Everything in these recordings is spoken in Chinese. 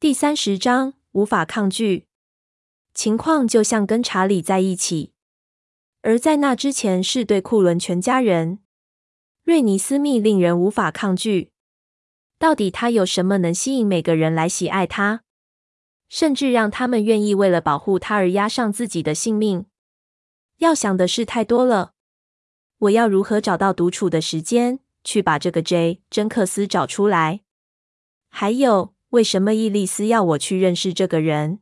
第三十章无法抗拒。情况就像跟查理在一起，而在那之前是对库伦全家人。瑞尼斯密令人无法抗拒。到底他有什么能吸引每个人来喜爱他，甚至让他们愿意为了保护他而押上自己的性命？要想的事太多了。我要如何找到独处的时间，去把这个 J 真克斯找出来？还有。为什么伊丽丝要我去认识这个人？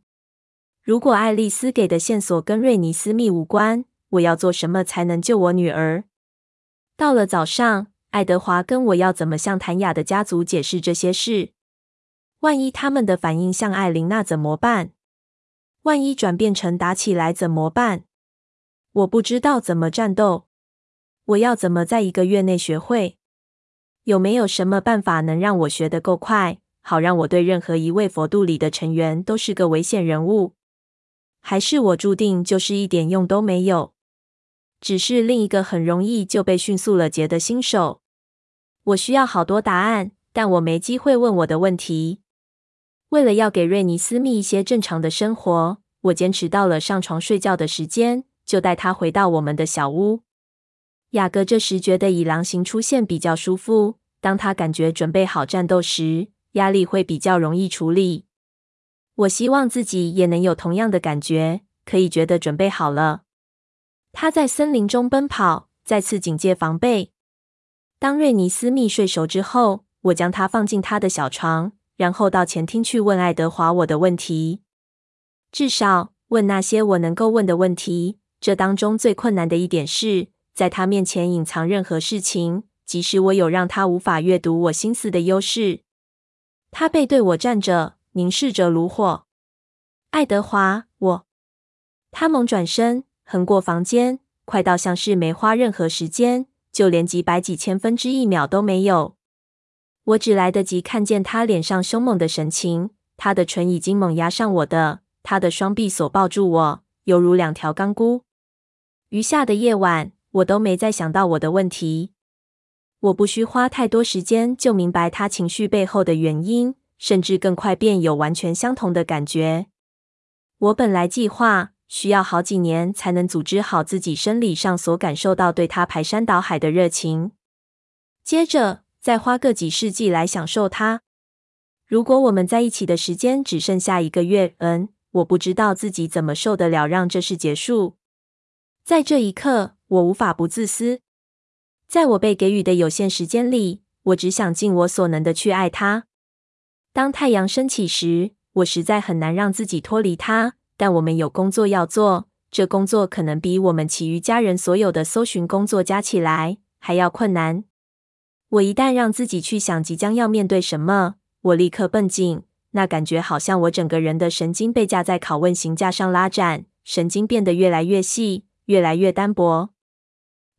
如果爱丽丝给的线索跟瑞尼斯密无关，我要做什么才能救我女儿？到了早上，爱德华跟我要怎么向谭雅的家族解释这些事？万一他们的反应像艾琳娜怎么办？万一转变成打起来怎么办？我不知道怎么战斗。我要怎么在一个月内学会？有没有什么办法能让我学得够快？好让我对任何一位佛度里的成员都是个危险人物，还是我注定就是一点用都没有？只是另一个很容易就被迅速了结的新手。我需要好多答案，但我没机会问我的问题。为了要给瑞尼斯密一些正常的生活，我坚持到了上床睡觉的时间，就带他回到我们的小屋。雅各这时觉得以狼形出现比较舒服。当他感觉准备好战斗时，压力会比较容易处理。我希望自己也能有同样的感觉，可以觉得准备好了。他在森林中奔跑，再次警戒防备。当瑞尼斯密睡熟之后，我将他放进他的小床，然后到前厅去问爱德华我的问题，至少问那些我能够问的问题。这当中最困难的一点是，在他面前隐藏任何事情，即使我有让他无法阅读我心思的优势。他背对我站着，凝视着炉火。爱德华，我。他猛转身，横过房间，快到像是没花任何时间，就连几百几千分之一秒都没有。我只来得及看见他脸上凶猛的神情，他的唇已经猛压上我的，他的双臂所抱住我，犹如两条钢箍。余下的夜晚，我都没再想到我的问题。我不需花太多时间就明白他情绪背后的原因，甚至更快便有完全相同的感觉。我本来计划需要好几年才能组织好自己生理上所感受到对他排山倒海的热情，接着再花个几世纪来享受他。如果我们在一起的时间只剩下一个月，嗯，我不知道自己怎么受得了让这事结束。在这一刻，我无法不自私。在我被给予的有限时间里，我只想尽我所能的去爱他。当太阳升起时，我实在很难让自己脱离他。但我们有工作要做，这工作可能比我们其余家人所有的搜寻工作加起来还要困难。我一旦让自己去想即将要面对什么，我立刻绷紧，那感觉好像我整个人的神经被架在拷问刑架上拉展，神经变得越来越细，越来越单薄。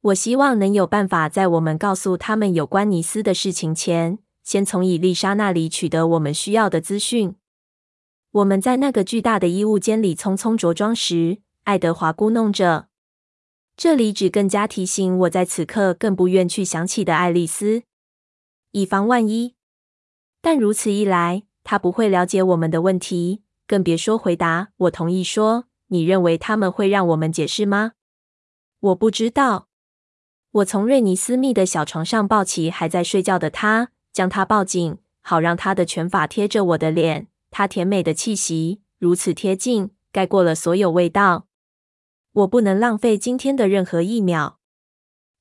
我希望能有办法在我们告诉他们有关尼斯的事情前，先从伊丽莎那里取得我们需要的资讯。我们在那个巨大的衣物间里匆匆着装时，爱德华咕哝着：“这里只更加提醒我在此刻更不愿去想起的爱丽丝，以防万一。但如此一来，他不会了解我们的问题，更别说回答。”我同意说：“你认为他们会让我们解释吗？”我不知道。我从瑞尼斯密的小床上抱起还在睡觉的他，将他抱紧，好让他的拳法贴着我的脸。他甜美的气息如此贴近，盖过了所有味道。我不能浪费今天的任何一秒。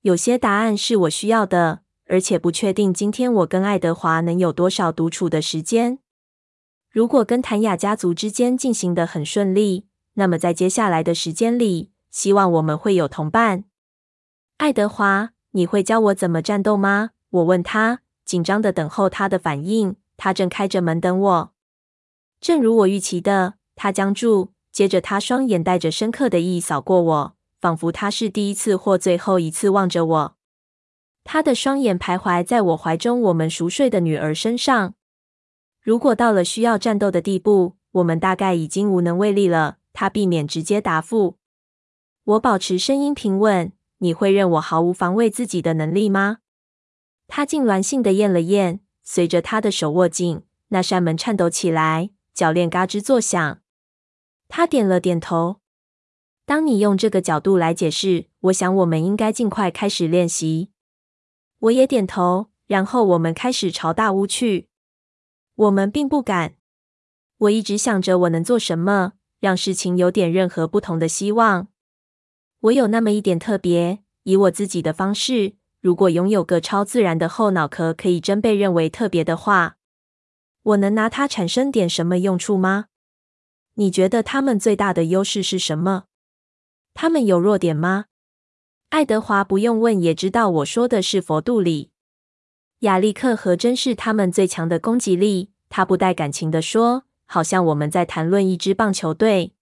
有些答案是我需要的，而且不确定今天我跟爱德华能有多少独处的时间。如果跟谭雅家族之间进行得很顺利，那么在接下来的时间里，希望我们会有同伴。爱德华，你会教我怎么战斗吗？我问他，紧张的等候他的反应。他正开着门等我。正如我预期的，他僵住，接着他双眼带着深刻的意义扫过我，仿佛他是第一次或最后一次望着我。他的双眼徘徊在我怀中我们熟睡的女儿身上。如果到了需要战斗的地步，我们大概已经无能为力了。他避免直接答复。我保持声音平稳。你会认我毫无防卫自己的能力吗？他痉挛性的咽了咽，随着他的手握紧，那扇门颤抖起来，铰链嘎吱作响。他点了点头。当你用这个角度来解释，我想我们应该尽快开始练习。我也点头，然后我们开始朝大屋去。我们并不敢。我一直想着我能做什么，让事情有点任何不同的希望。我有那么一点特别，以我自己的方式，如果拥有个超自然的后脑壳，可以真被认为特别的话，我能拿它产生点什么用处吗？你觉得他们最大的优势是什么？他们有弱点吗？爱德华不用问也知道我说的是佛度里。亚历克和珍是他们最强的攻击力。他不带感情地说，好像我们在谈论一支棒球队。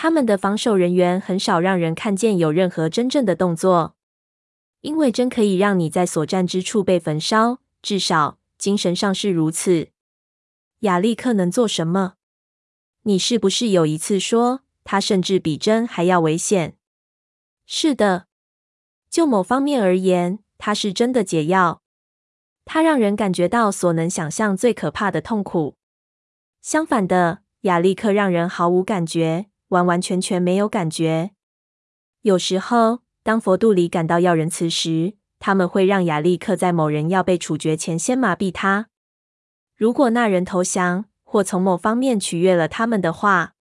他们的防守人员很少让人看见有任何真正的动作，因为真可以让你在所站之处被焚烧，至少精神上是如此。亚历克能做什么？你是不是有一次说他甚至比真还要危险？是的。就某方面而言，它是真的解药。它让人感觉到所能想象最可怕的痛苦。相反的，亚历克让人毫无感觉，完完全全没有感觉。有时候，当佛度里感到要仁慈时，他们会让亚历克在某人要被处决前先麻痹他。如果那人投降，或从某方面取悦了他们的话，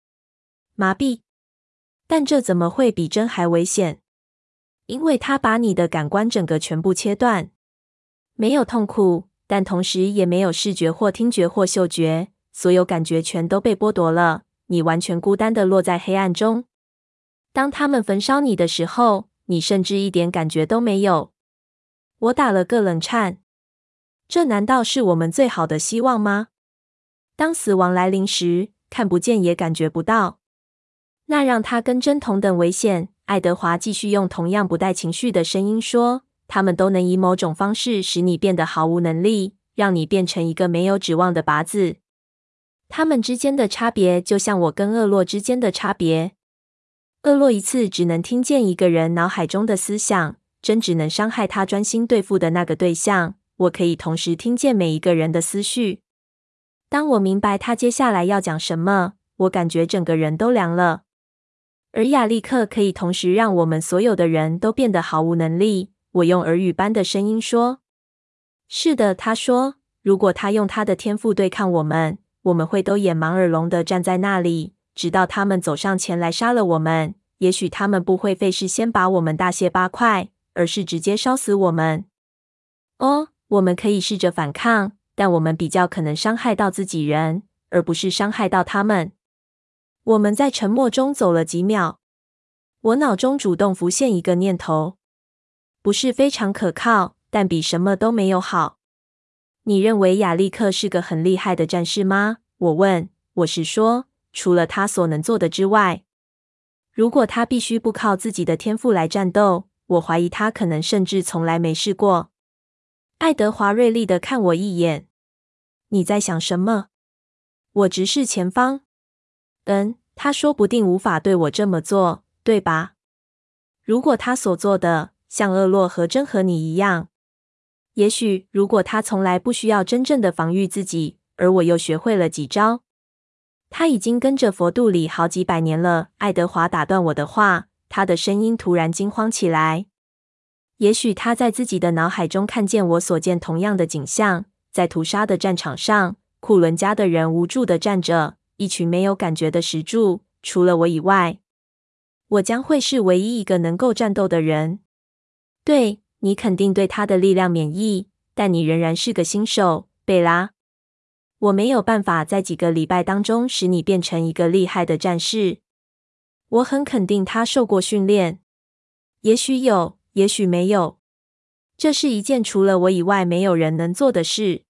麻痹。但这怎么会比真还危险？因为他把你的感官整个全部切断，没有痛苦，但同时也没有视觉或听觉或嗅觉，所有感觉全都被剥夺了。你完全孤单的落在黑暗中。当他们焚烧你的时候，你甚至一点感觉都没有。我打了个冷颤。这难道是我们最好的希望吗？当死亡来临时，看不见也感觉不到，那让他跟真同等危险。爱德华继续用同样不带情绪的声音说：“他们都能以某种方式使你变得毫无能力，让你变成一个没有指望的靶子。他们之间的差别，就像我跟厄洛之间的差别。厄洛一次只能听见一个人脑海中的思想，真只能伤害他专心对付的那个对象。我可以同时听见每一个人的思绪。当我明白他接下来要讲什么，我感觉整个人都凉了。”而亚历克可以同时让我们所有的人都变得毫无能力。我用耳语般的声音说：“是的。”他说：“如果他用他的天赋对抗我们，我们会都眼盲耳聋的站在那里，直到他们走上前来杀了我们。也许他们不会费事先把我们大卸八块，而是直接烧死我们。哦，我们可以试着反抗，但我们比较可能伤害到自己人，而不是伤害到他们。”我们在沉默中走了几秒，我脑中主动浮现一个念头，不是非常可靠，但比什么都没有好。你认为亚历克是个很厉害的战士吗？我问。我是说，除了他所能做的之外，如果他必须不靠自己的天赋来战斗，我怀疑他可能甚至从来没试过。爱德华锐利的看我一眼。你在想什么？我直视前方。嗯，他说不定无法对我这么做，对吧？如果他所做的像厄洛和真和你一样，也许如果他从来不需要真正的防御自己，而我又学会了几招，他已经跟着佛度里好几百年了。爱德华打断我的话，他的声音突然惊慌起来。也许他在自己的脑海中看见我所见同样的景象，在屠杀的战场上，库伦家的人无助的站着。一群没有感觉的石柱，除了我以外，我将会是唯一一个能够战斗的人。对，你肯定对他的力量免疫，但你仍然是个新手，贝拉。我没有办法在几个礼拜当中使你变成一个厉害的战士。我很肯定他受过训练，也许有，也许没有。这是一件除了我以外没有人能做的事。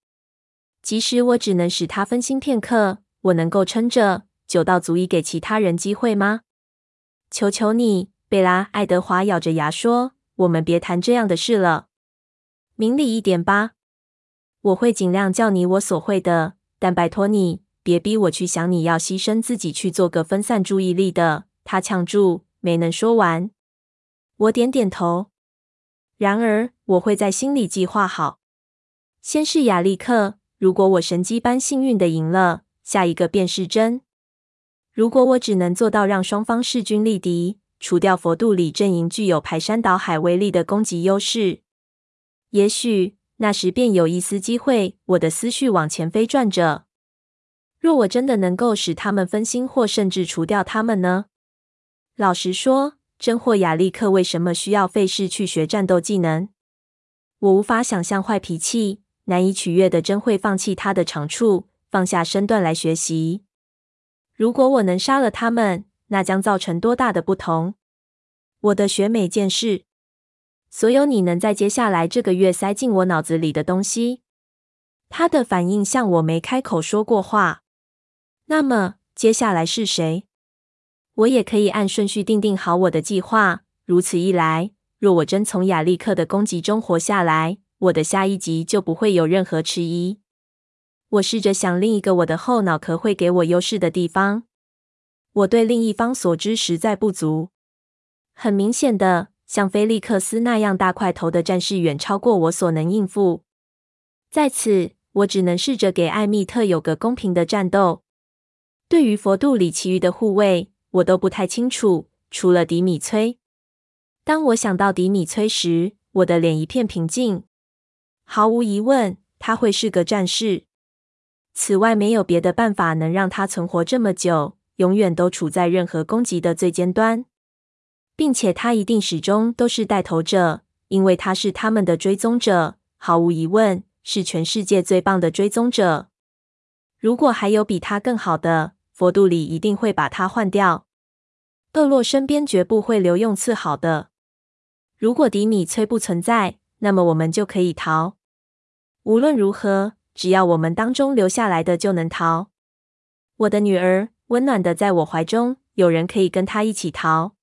即使我只能使他分心片刻。我能够撑着久到足以给其他人机会吗？求求你，贝拉。爱德华咬着牙说：“我们别谈这样的事了，明理一点吧。我会尽量叫你我所会的，但拜托你，别逼我去想你要牺牲自己去做个分散注意力的。”他呛住，没能说完。我点点头。然而，我会在心里计划好。先是亚历克，如果我神迹般幸运的赢了。下一个便是真。如果我只能做到让双方势均力敌，除掉佛度里阵营具有排山倒海威力的攻击优势，也许那时便有一丝机会。我的思绪往前飞转着。若我真的能够使他们分心，或甚至除掉他们呢？老实说，真或亚力克为什么需要费事去学战斗技能？我无法想象坏脾气、难以取悦的真会放弃他的长处，放下身段来学习。如果我能杀了他们，那将造成多大的不同？我的学每件事，所有你能在接下来这个月塞进我脑子里的东西。他的反应像我没开口说过话。那么接下来是谁？我也可以按顺序定定好我的计划。如此一来，若我真从亚历克的攻击中活下来，我的下一集就不会有任何迟疑。我试着想另一个我的后脑壳会给我优势的地方。我对另一方所知实在不足。很明显的，像菲利克斯那样大块头的战士远超过我所能应付。在此，我只能试着给艾蜜特有个公平的战斗。对于佛度里其余的护卫，我都不太清楚，除了迪米崔。当我想到迪米崔时，我的脸一片平静。毫无疑问，他会是个战士。此外，没有别的办法能让他存活这么久，永远都处在任何攻击的最尖端，并且他一定始终都是带头者，因为他是他们的追踪者，毫无疑问是全世界最棒的追踪者。如果还有比他更好的，佛度里一定会把他换掉。厄洛身边绝不会留用次好的。如果迪米崔不存在，那么我们就可以逃。无论如何。只要我们当中留下来的就能逃。我的女儿温暖的在我怀中，有人可以跟他一起逃。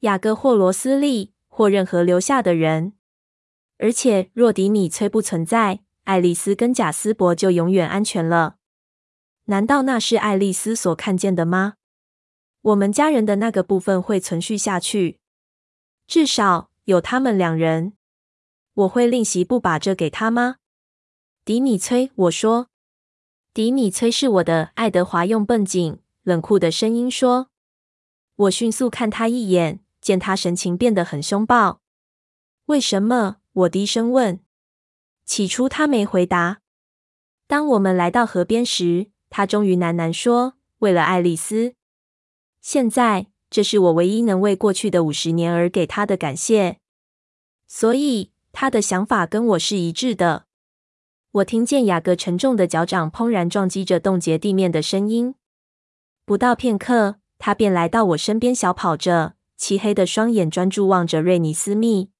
雅各或罗斯利或任何留下的人。而且若迪米崔不存在，爱丽丝跟贾斯伯就永远安全了。难道那是爱丽丝所看见的吗？我们家人的那个部分会存续下去，至少有他们两人。我会另行不把这给他吗？迪米崔，我说，迪米崔是我的。爱德华用绷紧、冷酷的声音说。我迅速看他一眼，见他神情变得很凶暴。为什么？我低声问。起初他没回答。当我们来到河边时，他终于喃喃说：“为了爱丽丝。”现在，这是我唯一能为过去的五十年而给他的感谢。所以，他的想法跟我是一致的。我听见雅各沉重的脚掌砰然撞击着冻结地面的声音。不到片刻，他便来到我身边，小跑着，漆黑的双眼专注望着瑞尼斯密。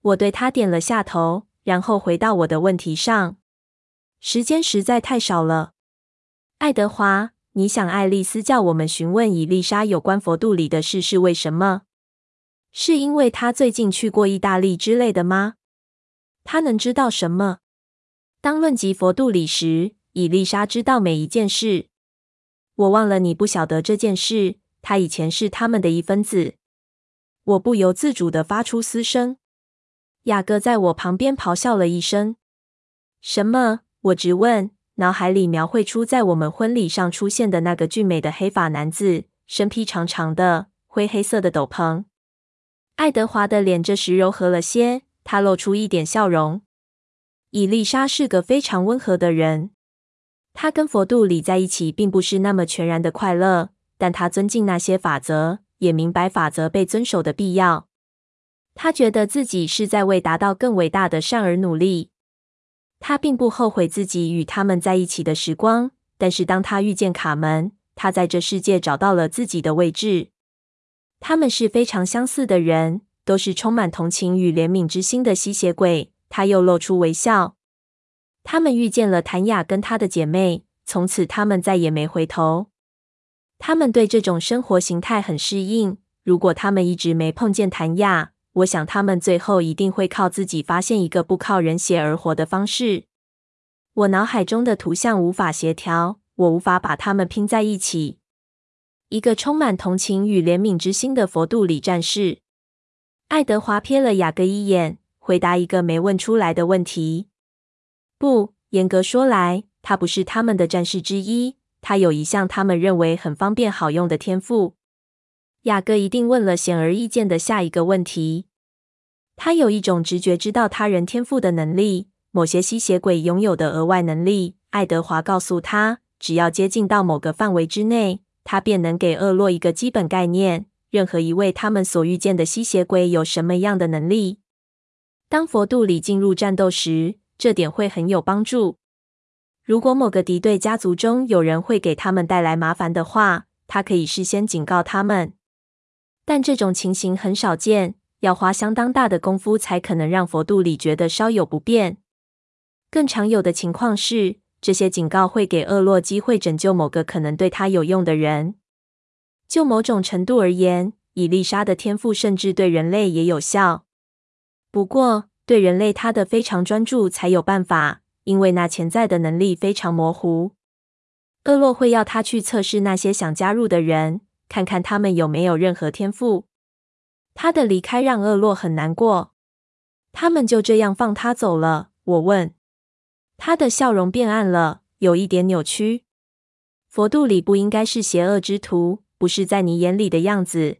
我对他点了下头，然后回到我的问题上。时间实在太少了，爱德华，你想爱丽丝叫我们询问伊丽莎有关佛度里的事是为什么？是因为她最近去过意大利之类的吗？她能知道什么？当论及佛度里时，伊丽莎知道每一件事。我忘了你不晓得这件事。她以前是他们的一分子。我不由自主地发出嘶声。雅各在我旁边咆哮了一声。什么？我直问，脑海里描绘出在我们婚礼上出现的那个俊美的黑发男子，身披长长的灰黑色的斗篷。爱德华的脸这时柔和了些，他露出一点笑容。伊丽莎是个非常温和的人，她跟佛度里在一起并不是那么全然的快乐，但她尊敬那些法则，也明白法则被遵守的必要。她觉得自己是在为达到更伟大的善而努力。她并不后悔自己与他们在一起的时光，但是当她遇见卡门，她在这世界找到了自己的位置。他们是非常相似的人，都是充满同情与怜悯之心的吸血鬼。他又露出微笑。他们遇见了谭雅跟她的姐妹，从此他们再也没回头。他们对这种生活形态很适应。如果他们一直没碰见谭雅，我想他们最后一定会靠自己发现一个不靠人血而活的方式。我脑海中的图像无法协调，我无法把它们拼在一起。一个充满同情与怜悯之心的佛度里战士。爱德华瞥了雅各一眼。回答一个没问出来的问题。不，严格说来，他不是他们的战士之一。他有一项他们认为很方便好用的天赋。雅各一定问了显而易见的下一个问题。他有一种直觉知道他人天赋的能力，某些吸血鬼拥有的额外能力。爱德华告诉他，只要接近到某个范围之内，他便能给厄洛一个基本概念：任何一位他们所遇见的吸血鬼有什么样的能力。当佛度里进入战斗时，这点会很有帮助。如果某个敌对家族中有人会给他们带来麻烦的话，他可以事先警告他们。但这种情形很少见，要花相当大的功夫才可能让佛度里觉得稍有不便。更常有的情况是，这些警告会给厄洛机会拯救某个可能对他有用的人。就某种程度而言，以丽莎的天赋甚至对人类也有效。不过，对人类他的非常专注才有办法。因为那潜在的能力非常模糊，厄洛会要他去测试那些想加入的人，看看他们有没有任何天赋。他的离开让厄洛很难过。他们就这样放他走了？我问。他的笑容变暗了，有一点扭曲。佛度里不应该是邪恶之徒，不是在你眼里的样子。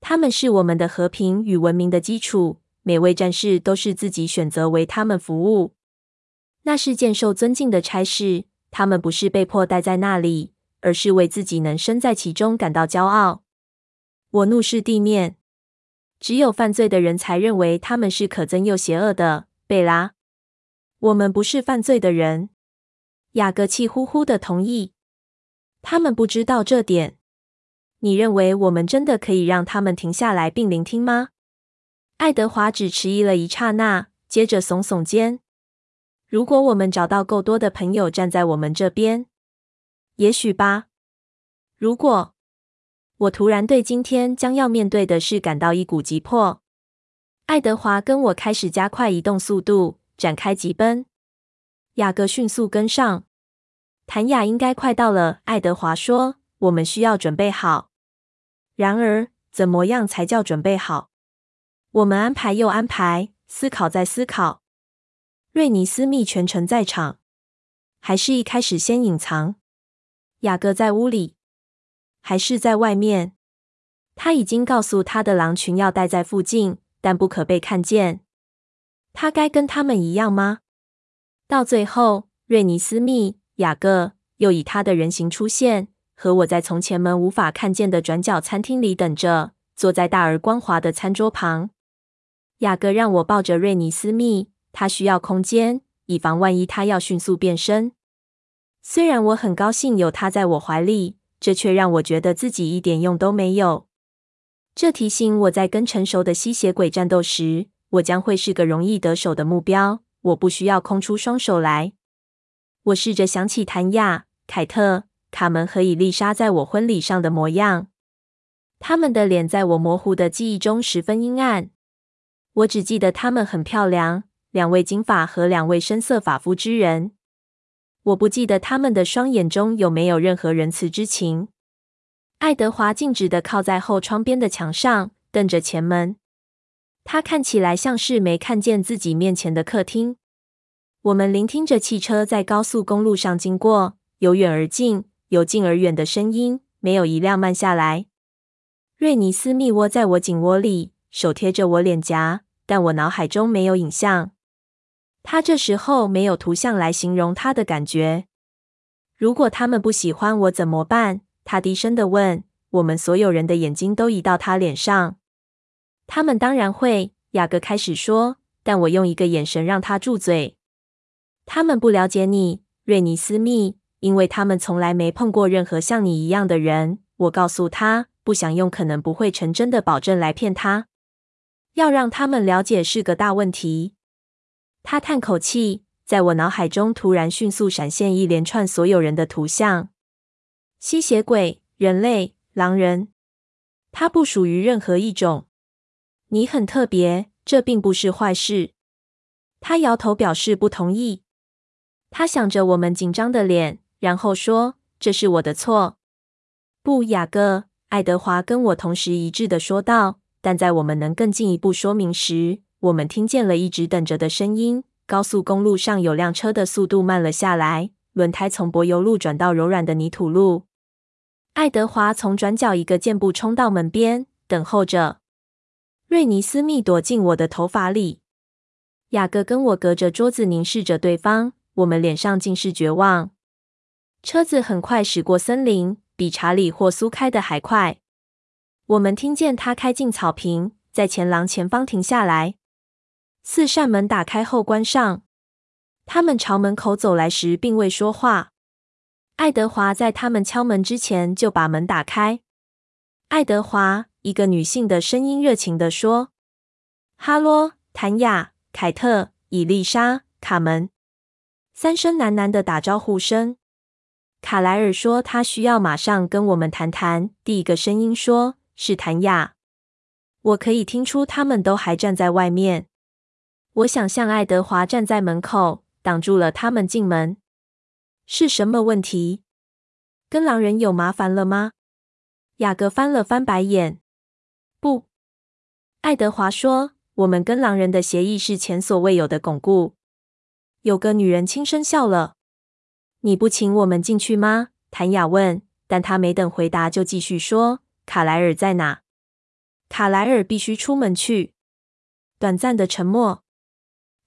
他们是我们的和平与文明的基础。每位战士都是自己选择为他们服务。那是件受尊敬的差事，他们不是被迫待在那里，而是为自己能身在其中感到骄傲。我怒视地面，只有犯罪的人才认为他们是可憎又邪恶的。贝拉，我们不是犯罪的人。雅各气呼呼的同意。他们不知道这点。你认为我们真的可以让他们停下来并聆听吗？爱德华只迟疑了一刹那，接着耸耸肩。如果我们找到够多的朋友站在我们这边，也许吧。如果我突然对今天将要面对的事感到一股急迫，爱德华跟我开始加快移动速度，展开急奔。雅各迅速跟上。谭雅应该快到了，爱德华说：“我们需要准备好。”然而，怎么样才叫准备好？我们安排又安排，思考再思考。瑞尼斯密全程在场，还是一开始先隐藏？雅各在屋里，还是在外面？他已经告诉他的狼群要待在附近，但不可被看见。他该跟他们一样吗？到最后，瑞尼斯密、雅各又以他的人形出现，和我在从前门无法看见的转角餐厅里等着，坐在大而光滑的餐桌旁。雅各让我抱着瑞尼斯密。他需要空间，以防万一他要迅速变身。虽然我很高兴有他在我怀里，这却让我觉得自己一点用都没有。这提醒我在跟成熟的吸血鬼战斗时，我将会是个容易得手的目标。我不需要空出双手来。我试着想起谭亚、凯特、卡门和伊丽莎在我婚礼上的模样，他们的脸在我模糊的记忆中十分阴暗。我只记得他们很漂亮。两位金发和两位深色发肤之人，我不记得他们的双眼中有没有任何仁慈之情。爱德华静止地靠在后窗边的墙上，瞪着前门。他看起来像是没看见自己面前的客厅。我们聆听着汽车在高速公路上经过，由远而近，由近而远的声音，没有一辆慢下来。瑞尼斯密窝在我颈窝里，手贴着我脸颊，但我脑海中没有影像。他这时候没有图像来形容他的感觉。如果他们不喜欢我怎么办？他低声地问。我们所有人的眼睛都移到他脸上。他们当然会，雅各开始说，但我用一个眼神让他住嘴。他们不了解你，瑞尼斯密，因为他们从来没碰过任何像你一样的人。我告诉他，不想用可能不会成真的保证来骗他。要让他们了解是个大问题。他叹口气，在我脑海中突然迅速闪现一连串所有人的图像：吸血鬼、人类、狼人。他不属于任何一种。你很特别，这并不是坏事。他摇头表示不同意。他想着我们紧张的脸，然后说：“这是我的错。”不，雅各，爱德华跟我同时一致的说道。但在我们能更进一步说明时，我们听见了一直等着的声音。高速公路上有辆车的速度慢了下来，轮胎从柏油路转到柔软的泥土路。爱德华从转角一个箭步冲到门边，等候着。瑞尼斯密躲进我的头发里。雅各跟我隔着桌子凝视着对方，我们脸上尽是绝望。车子很快驶过森林，比查理或苏开的还快。我们听见他开进草坪，在前廊前方停下来。四扇门打开后关上。他们朝门口走来时，并未说话。爱德华在他们敲门之前就把门打开。爱德华，一个女性的声音热情地说：“哈喽，谭雅、凯特、伊丽莎、卡门。”三声喃喃的打招呼声。卡莱尔说：“他需要马上跟我们谈谈。”第一个声音说：“是谭雅。”我可以听出他们都还站在外面。我想象爱德华站在门口，挡住了他们进门。是什么问题？跟狼人有麻烦了吗？雅各翻了翻白眼。不，爱德华说：“我们跟狼人的协议是前所未有的巩固。”有个女人轻声笑了。你不请我们进去吗？谭雅问，但她没等回答就继续说：“卡莱尔在哪？”卡莱尔必须出门去。短暂的沉默。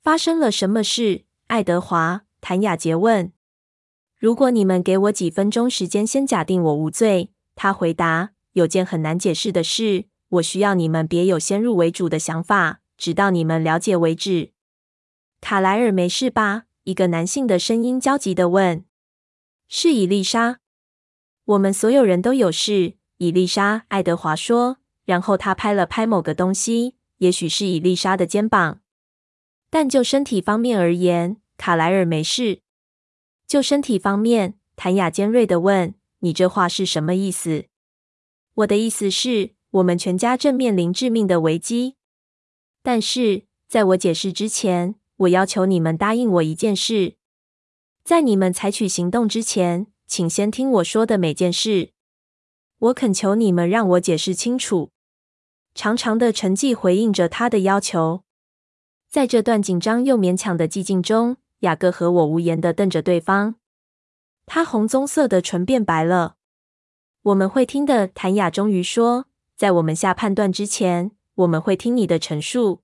发生了什么事？爱德华、谭雅杰问。如果你们给我几分钟时间，先假定我无罪，他回答。有件很难解释的事，我需要你们别有先入为主的想法，直到你们了解为止。卡莱尔没事吧？一个男性的声音焦急的问。是以丽莎，我们所有人都有事。伊丽莎，爱德华说，然后他拍了拍某个东西，也许是伊丽莎的肩膀。但就身体方面而言，卡莱尔没事。就身体方面，谭雅尖锐地问：“你这话是什么意思？”我的意思是，我们全家正面临致命的危机。但是，在我解释之前，我要求你们答应我一件事。在你们采取行动之前，请先听我说的每件事。我恳求你们让我解释清楚。长长的沉寂回应着他的要求。在这段紧张又勉强的寂静中，雅各和我无言地瞪着对方。他红棕色的唇变白了。我们会听的，谭雅终于说。在我们下判断之前，我们会听你的陈述。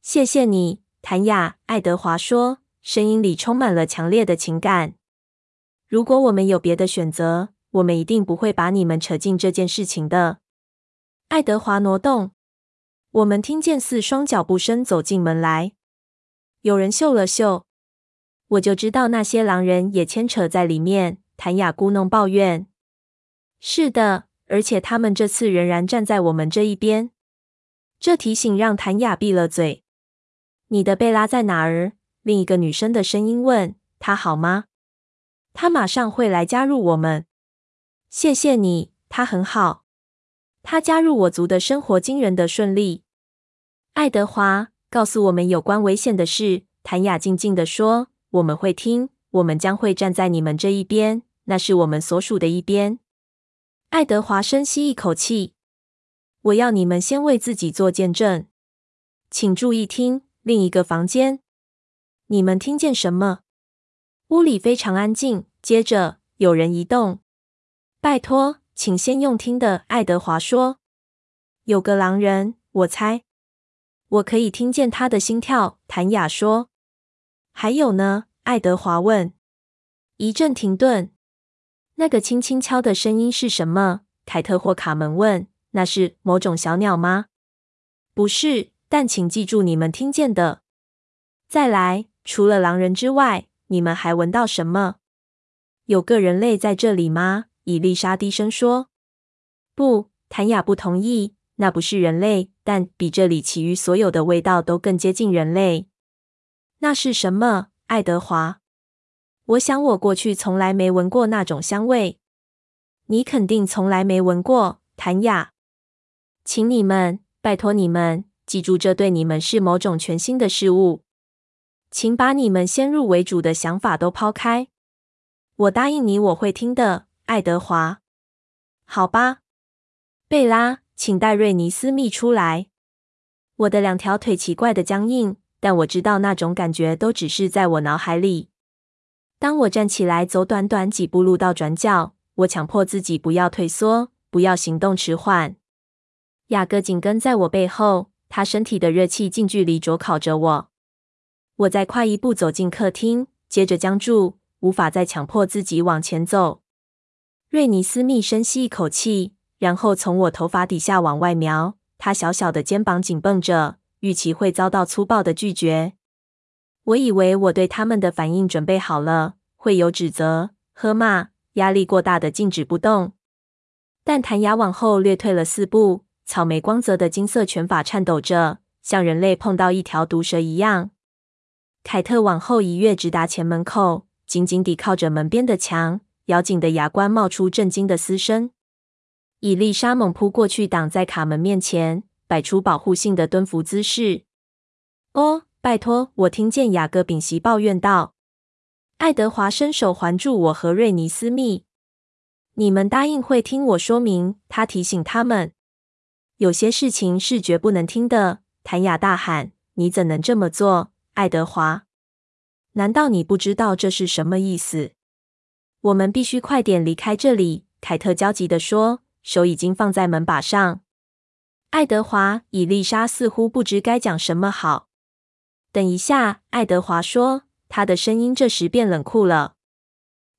谢谢你，谭雅。爱德华说。声音里充满了强烈的情感。如果我们有别的选择，我们一定不会把你们扯进这件事情的。爱德华挪动，我们听见四双脚步声走进门来。有人嗅了嗅，我就知道那些狼人也牵扯在里面。谭雅咕哝抱怨：“是的，而且他们这次仍然站在我们这一边。”这提醒让谭雅闭了嘴。你的贝拉在哪儿？另一个女生的声音问：“她好吗？”“她马上会来加入我们。”“谢谢你，他很好。”“他加入我族的生活惊人的顺利。”爱德华告诉我们有关危险的事。谭雅静静地说：“我们会听，我们将会站在你们这一边，那是我们所属的一边。”爱德华深吸一口气：“我要你们先为自己做见证，请注意听。”另一个房间。你们听见什么？屋里非常安静。接着有人移动。拜托，请先用听的。爱德华说：“有个狼人，我猜。我可以听见他的心跳。”谭雅说：“还有呢？”爱德华问。一阵停顿。那个轻轻敲的声音是什么？凯特或卡门问。那是某种小鸟吗？不是，但请记住你们听见的。再来。除了狼人之外，你们还闻到什么？有个人类在这里吗？以丽莎低声说。不，谭雅不同意。那不是人类，但比这里其余所有的味道都更接近人类。那是什么？爱德华。我想我过去从来没闻过那种香味。你肯定从来没闻过，谭雅。请你们，拜托你们，记住这对你们是某种全新的事物。请把你们先入为主的想法都抛开。我答应你，我会听的，爱德华。好吧，贝拉，请带瑞尼斯密出来。我的两条腿奇怪的僵硬，但我知道那种感觉都只是在我脑海里。当我站起来走短短几步路到转角，我强迫自己不要退缩，不要行动迟缓。雅各紧跟在我背后，他身体的热气近距离灼烤着我。我再快一步走进客厅，接着僵住，无法再强迫自己往前走。瑞尼斯密深吸一口气，然后从我头发底下往外瞄。他小小的肩膀紧绷着，预期会遭到粗暴的拒绝。我以为我对他们的反应准备好了，会有指责、喝骂、压力过大的静止不动。但弹雅往后略退了四步，草莓光泽的金色拳法颤抖着，像人类碰到一条毒蛇一样。凯特往后一跃，直达前门口，紧紧抵靠着门边的墙，咬紧的牙关冒出震惊的嘶声。以丽莎猛扑过去，挡在卡门面前，摆出保护性的蹲伏姿势。哦，拜托！我听见雅各屏息抱怨道。爱德华伸手环住我和瑞尼斯密。你们答应会听我说明，他提醒他们。有些事情是绝不能听的。谭雅大喊：“你怎能这么做，爱德华？难道你不知道这是什么意思？”我们必须快点离开这里，凯特焦急地说。手已经放在门把上。爱德华，伊丽莎似乎不知该讲什么好。等一下，爱德华说，他的声音这时变冷酷了。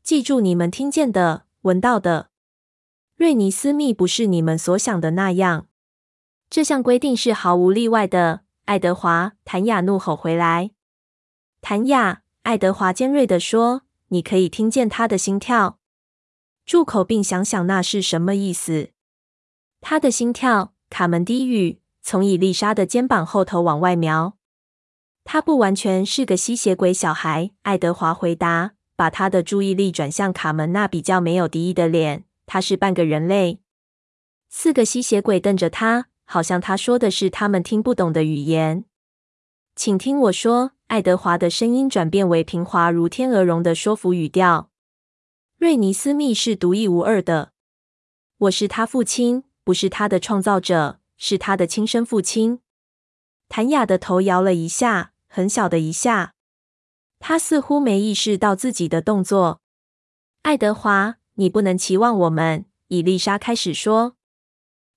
记住你们听见的、闻到的。瑞尼斯密不是你们所想的那样。这项规定是毫无例外的。爱德华，谭雅怒吼回来。谭雅，爱德华尖锐地说，你可以听见他的心跳。住口，并想想那是什么意思。他的心跳，卡门低语，从伊丽莎的肩膀后头往外瞄。他不完全是个吸血鬼小孩，爱德华回答，把他的注意力转向卡门那比较没有敌意的脸。他是半个人类。四个吸血鬼瞪着他，好像他说的是他们听不懂的语言。请听我说，爱德华的声音转变为平滑如天鹅绒的说服语调。瑞尼斯密是独一无二的。我是他父亲，不是他的创造者，是他的亲生父亲。谭雅的头摇了一下，很小的一下。他似乎没意识到自己的动作。爱德华，你不能期望我们。伊丽莎开始说：“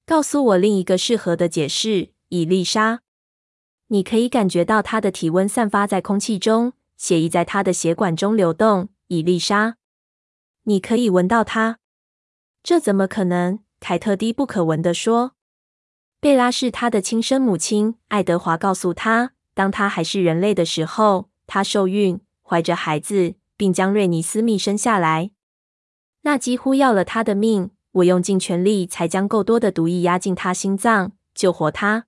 告诉我另一个适合的解释。”伊丽莎，你可以感觉到他的体温散发在空气中，血液在他的血管中流动。以丽莎。你可以闻到它，这怎么可能？凯特低不可闻地说：“贝拉是他的亲生母亲。”爱德华告诉他：“当他还是人类的时候，他受孕，怀着孩子，并将瑞尼斯密生下来。那几乎要了他的命。我用尽全力才将够多的毒液压进他心脏，救活他。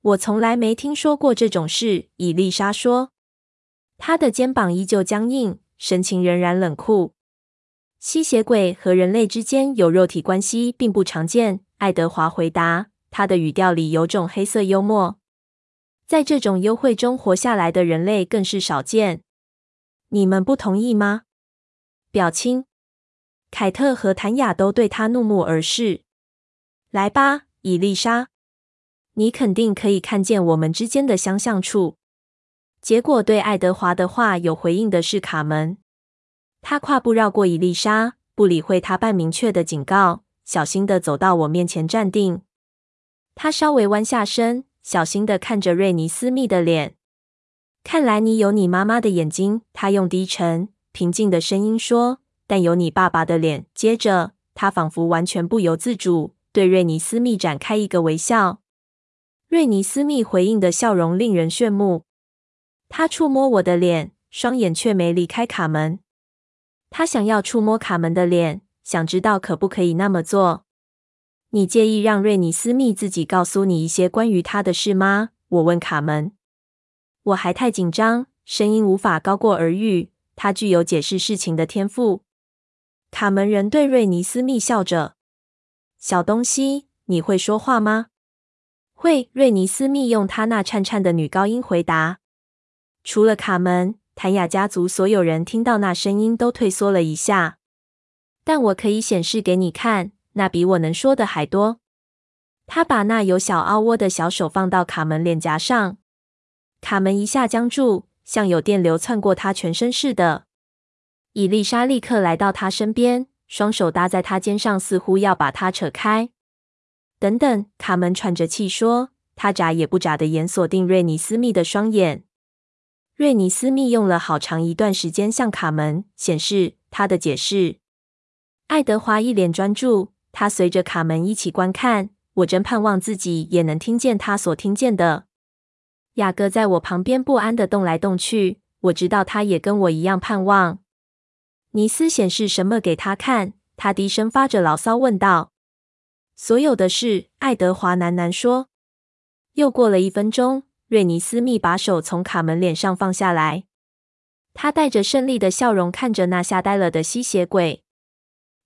我从来没听说过这种事。”伊丽莎说。他的肩膀依旧僵硬，神情仍然冷酷。吸血鬼和人类之间有肉体关系并不常见，爱德华回答。他的语调里有种黑色幽默。在这种幽会中活下来的人类更是少见。你们不同意吗？表亲凯特和谭雅都对他怒目而视。来吧，伊丽莎，你肯定可以看见我们之间的相像处。结果对爱德华的话有回应的是卡门。他跨步绕过伊丽莎，不理会他半明确的警告，小心地走到我面前站定。他稍微弯下身，小心地看着瑞尼斯密的脸。看来你有你妈妈的眼睛，他用低沉、平静的声音说，但有你爸爸的脸。接着，他仿佛完全不由自主，对瑞尼斯密展开一个微笑。瑞尼斯密回应的笑容令人炫目。他触摸我的脸，双眼却没离开卡门。他想要触摸卡门的脸，想知道可不可以那么做。你介意让瑞尼斯密自己告诉你一些关于他的事吗？我问卡门。我还太紧张，声音无法高过耳语。他具有解释事情的天赋。卡门仍对瑞尼斯密笑着。小东西，你会说话吗？会。瑞尼斯密用他那颤颤的女高音回答。除了卡门。弹雅家族所有人听到那声音都退缩了一下，但我可以显示给你看，那比我能说的还多。他把那有小凹窝的小手放到卡门脸颊上，卡门一下僵住，像有电流窜过他全身似的。伊丽莎立刻来到他身边，双手搭在他肩上，似乎要把他扯开。等等，卡门喘着气说，他眨也不眨的眼锁定瑞尼斯密的双眼。瑞尼斯密用了好长一段时间向卡门显示他的解释。爱德华一脸专注，他随着卡门一起观看。我真盼望自己也能听见他所听见的。雅各在我旁边不安的动来动去，我知道他也跟我一样盼望。尼斯显示什么给他看？他低声发着牢骚问道。所有的事，爱德华喃喃说。又过了一分钟，瑞尼斯密把手从卡门脸上放下来，他带着胜利的笑容看着那吓呆了的吸血鬼。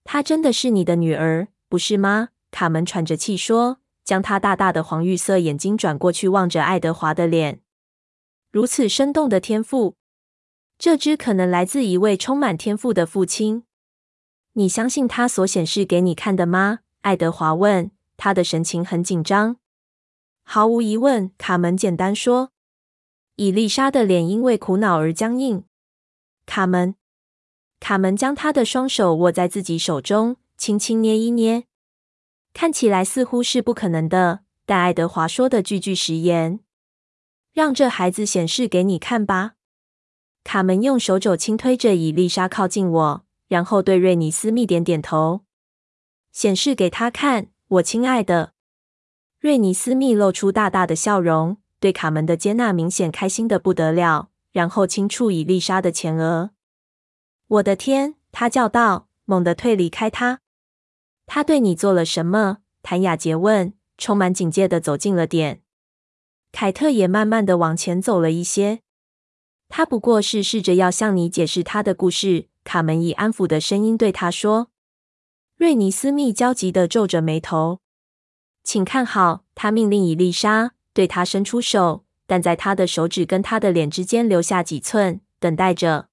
她真的是你的女儿，不是吗？卡门喘着气说，将他大大的黄玉色眼睛转过去望着爱德华的脸。如此生动的天赋，这只可能来自一位充满天赋的父亲。你相信他所显示给你看的吗？爱德华问，他的神情很紧张。毫无疑问，卡门简单说。伊丽莎的脸因为苦恼而僵硬。卡门，卡门将他的双手握在自己手中，轻轻捏一捏。看起来似乎是不可能的，但爱德华说的句句实言。让这孩子显示给你看吧。卡门用手肘轻推着伊丽莎靠近我，然后对瑞尼斯密点点头，显示给他看，我亲爱的。瑞尼斯密露出大大的笑容，对卡门的接纳明显开心的不得了，然后轻触伊丽莎的前额。我的天！他叫道，猛地退离开他。他对你做了什么？谭雅洁问，充满警戒地走近了点。凯特也慢慢地往前走了一些。他不过是试着要向你解释他的故事。卡门以安抚的声音对他说。瑞尼斯密焦急地皱着眉头。请看好，他命令伊丽莎，对他伸出手，但在他的手指跟他的脸之间留下几寸，等待着。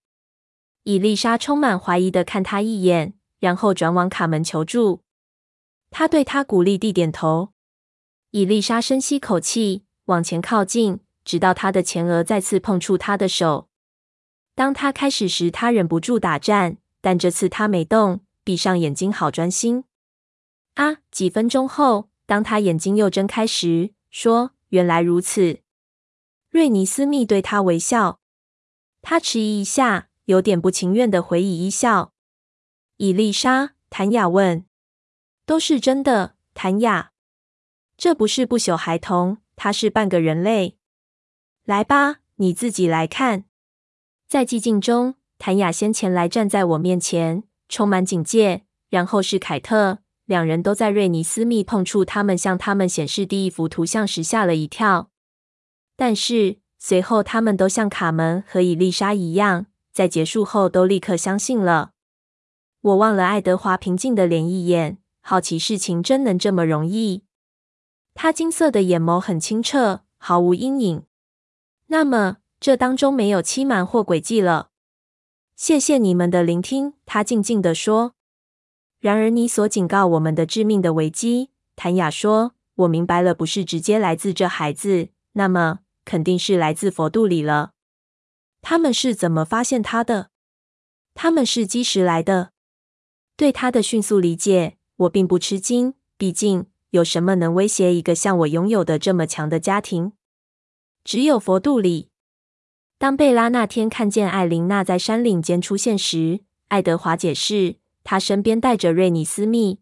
伊丽莎充满怀疑地看他一眼，然后转往卡门求助。他对他鼓励地点头。伊丽莎深吸口气，往前靠近，直到他的前额再次碰触他的手。当他开始时，他忍不住打颤，但这次他没动，闭上眼睛，好专心。啊！几分钟后，当他眼睛又睁开时，说：“原来如此。”瑞尼斯密对他微笑。他迟疑一下，有点不情愿的回以一笑。伊丽莎，谭雅问。都是真的，谭雅。这不是不朽孩童，他是半个人类。来吧，你自己来看。在寂静中，谭雅先前来站在我面前，充满警戒。然后是凯特，两人都在瑞尼斯密碰触他们向他们显示第一幅图像时吓了一跳。但是随后，他们都像卡门和伊丽莎一样，在结束后都立刻相信了。我望了爱德华平静的脸一眼。好奇事情真能这么容易？他金色的眼眸很清澈，毫无阴影。那么，这当中没有欺瞒或诡计了。谢谢你们的聆听，他静静地说。然而，你所警告我们的致命的危机，谭雅说，我明白了，不是直接来自这孩子，那么肯定是来自佛度里了。他们是怎么发现他的？他们是基石来的。对他的迅速理解。我并不吃惊，毕竟有什么能威胁一个像我拥有的这么强的家庭？只有佛度里。当贝拉那天看见艾琳娜在山岭间出现时，爱德华解释，他身边带着瑞尼斯密。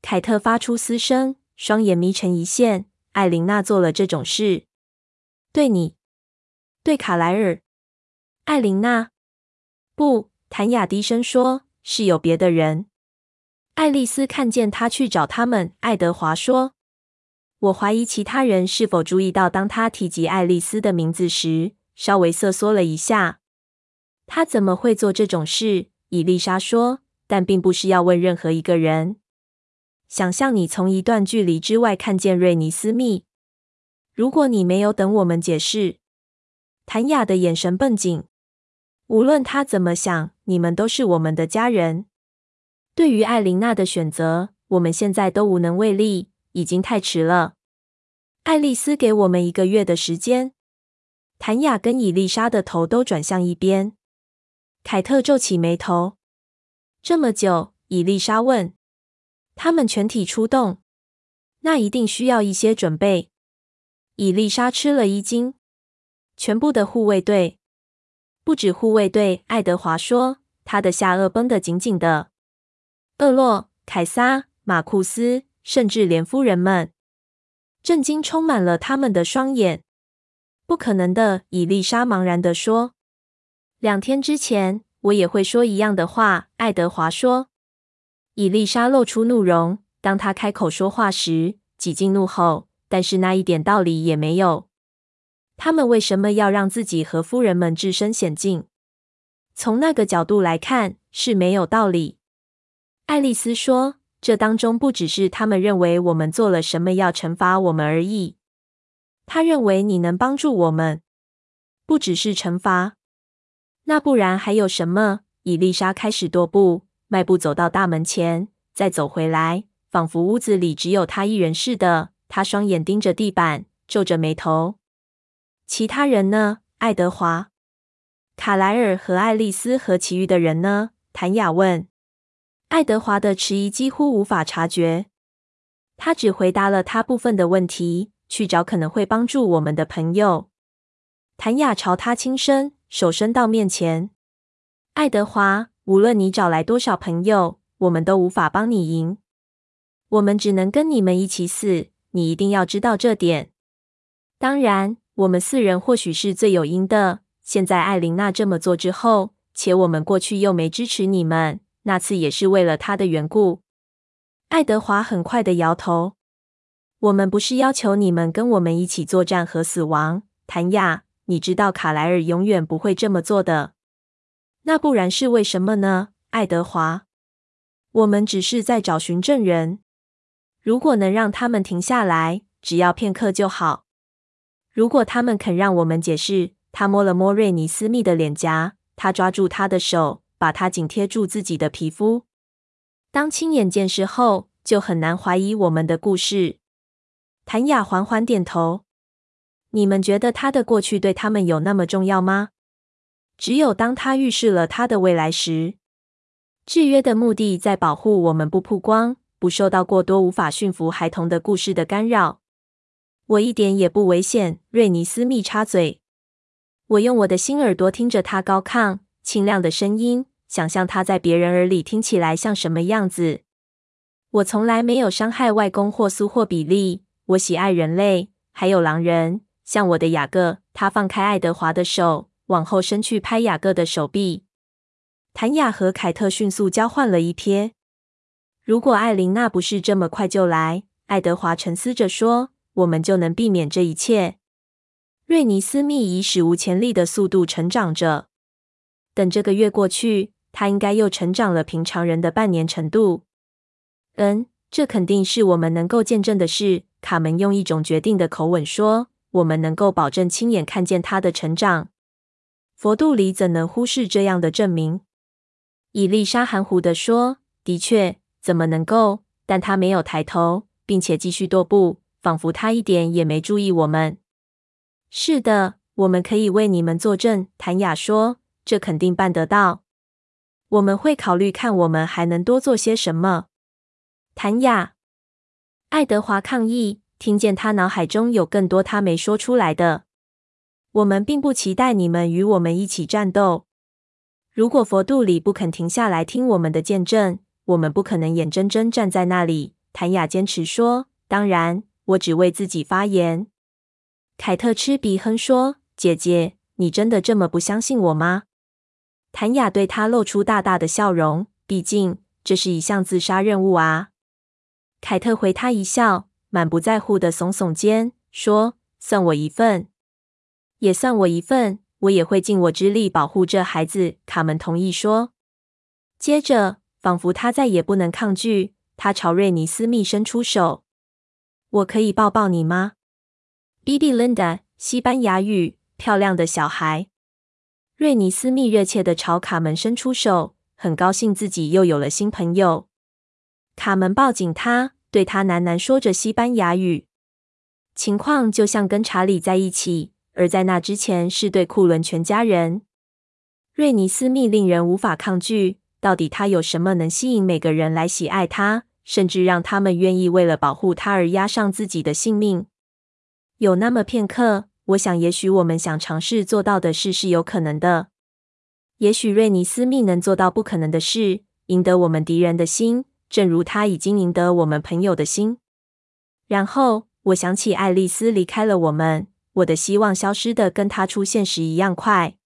凯特发出嘶声，双眼眯成一线。艾琳娜做了这种事，对你，对卡莱尔。艾琳娜，不，谭雅低声说，是有别的人。爱丽丝看见他去找他们，爱德华说：“我怀疑其他人是否注意到，当他提及爱丽丝的名字时，稍微瑟缩了一下。他怎么会做这种事？”伊丽莎说，“但并不是要问任何一个人。想象你从一段距离之外看见瑞尼斯密，如果你没有等我们解释。”谭雅的眼神绷紧。无论他怎么想，你们都是我们的家人。对于艾琳娜的选择，我们现在都无能为力，已经太迟了。爱丽丝给我们一个月的时间。谭雅跟伊丽莎的头都转向一边。凯特皱起眉头。这么久，伊丽莎问。他们全体出动，那一定需要一些准备。伊丽莎吃了一惊。全部的护卫队，不止护卫队。爱德华说，他的下颚绷得紧紧的。厄洛、凯撒、马库斯，甚至连夫人们，震惊充满了他们的双眼。不可能的，伊丽莎茫然地说。两天之前，我也会说一样的话。爱德华说。伊丽莎露出怒容，当她开口说话时，几近怒吼，但是那一点道理也没有。他们为什么要让自己和夫人们置身险境？从那个角度来看，是没有道理。爱丽丝说：“这当中不只是他们认为我们做了什么要惩罚我们而已。他认为你能帮助我们，不只是惩罚。那不然还有什么？”伊丽莎开始踱步。迈步走到大门前，再走回来，仿佛屋子里只有他一人似的。他双眼盯着地板，皱着眉头。其他人呢？爱德华、卡莱尔和爱丽丝和其余的人呢？谭雅问。爱德华的迟疑几乎无法察觉，他只回答了他部分的问题，去找可能会帮助我们的朋友。谭雅朝他轻声，手伸到面前。爱德华。无论你找来多少朋友，我们都无法帮你赢。我们只能跟你们一起死。你一定要知道这点。当然，我们四人或许是罪有应得。现在艾琳娜这么做之后，且我们过去又没支持你们，那次也是为了她的缘故。爱德华很快的摇头。我们不是要求你们跟我们一起作战和死亡，谭雅。你知道卡莱尔永远不会这么做的。那不然是为什么呢？爱德华，我们只是在找寻证人。如果能让他们停下来，只要片刻就好。如果他们肯让我们解释，他摸了摸瑞尼斯密的脸颊，他抓住他的手，把他紧贴住自己的皮肤。当亲眼见识后，就很难怀疑我们的故事。谭雅缓缓点头。你们觉得他的过去对他们有那么重要吗？只有当他预示了他的未来时，制约的目的在保护我们不曝光，不受到过多无法驯服孩童的故事的干扰。我一点也不危险，瑞尼斯密插嘴。我用我的心耳朵听着他高亢、清亮的声音，想象他在别人耳里听起来像什么样子。我从来没有伤害外公或苏或比利。我喜爱人类，还有狼人，像我的雅各。他放开爱德华的手。往后伸去拍雅各的手臂，谭雅和凯特迅速交换了一瞥。如果艾琳娜不是这么快就来，爱德华沉思着说，我们就能避免这一切。瑞尼斯密以史无前例的速度成长着。等这个月过去，他应该又成长了平常人的半年程度。嗯，这肯定是我们能够见证的事。卡门用一种决定的口吻说：“我们能够保证亲眼看见他的成长。”佛度里怎能忽视这样的证明？伊丽莎含糊地说：“的确，怎么能够？”但她没有抬头，并且继续踱步，仿佛她一点也没注意我们。是的，我们可以为你们作证。谭雅说：“这肯定办得到。我们会考虑看我们还能多做些什么。”谭雅，爱德华抗议，听见他脑海中有更多他没说出来的。我们并不期待你们与我们一起战斗。如果佛度里不肯停下来听我们的见证，我们不可能眼睁睁站在那里。谭雅坚持说：“当然，我只为自己发言。”凯特吃鼻哼说：“姐姐，你真的这么不相信我吗？”谭雅对他露出大大的笑容。毕竟这是一项自杀任务啊。凯特回他一笑，满不在乎的耸耸肩，说：“算我一份。”也算我一份，我也会尽我之力保护这孩子。卡门同意说。接着，仿佛他再也不能抗拒，他朝瑞尼斯密伸出手：“我可以抱抱你吗？”“Bibi Linda”，西班牙语，漂亮的小孩。瑞尼斯密热切的朝卡门伸出手，很高兴自己又有了新朋友。卡门抱紧他，对他喃喃说着西班牙语。情况就像跟查理在一起。而在那之前，是对库伦全家人。瑞尼斯密令人无法抗拒。到底他有什么能吸引每个人来喜爱他，甚至让他们愿意为了保护他而押上自己的性命？有那么片刻，我想，也许我们想尝试做到的事是有可能的。也许瑞尼斯密能做到不可能的事，赢得我们敌人的心，正如他已经赢得我们朋友的心。然后我想起爱丽丝离开了我们，我的希望消失的跟她出现时一样快。